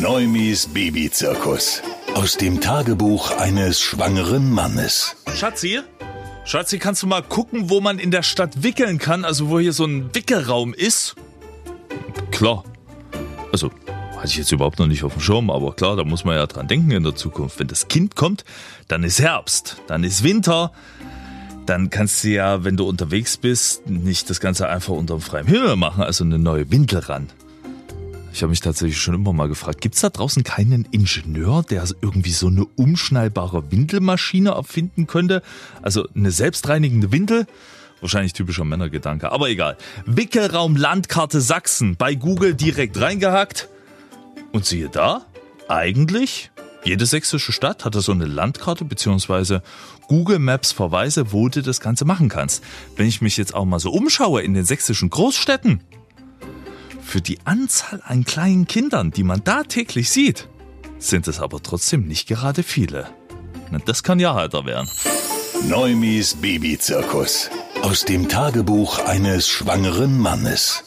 Neumis Babyzirkus. Aus dem Tagebuch eines schwangeren Mannes. Schatzi? Schatzi, kannst du mal gucken, wo man in der Stadt wickeln kann? Also wo hier so ein Wickelraum ist? Klar. Also, hatte ich jetzt überhaupt noch nicht auf dem Schirm, aber klar, da muss man ja dran denken in der Zukunft. Wenn das Kind kommt, dann ist Herbst, dann ist Winter. Dann kannst du ja, wenn du unterwegs bist, nicht das Ganze einfach unter dem freien Himmel machen, also eine neue Windel ran. Ich habe mich tatsächlich schon immer mal gefragt, gibt es da draußen keinen Ingenieur, der irgendwie so eine umschnallbare Windelmaschine erfinden könnte? Also eine selbstreinigende Windel? Wahrscheinlich typischer Männergedanke, aber egal. Wickelraum Landkarte Sachsen bei Google direkt reingehackt. Und siehe da, eigentlich, jede sächsische Stadt hatte so eine Landkarte beziehungsweise Google Maps Verweise, wo du das Ganze machen kannst. Wenn ich mich jetzt auch mal so umschaue in den sächsischen Großstädten, für die Anzahl an kleinen Kindern, die man da täglich sieht, sind es aber trotzdem nicht gerade viele. Das kann ja heiter werden. Neumis Babyzirkus. Aus dem Tagebuch eines schwangeren Mannes.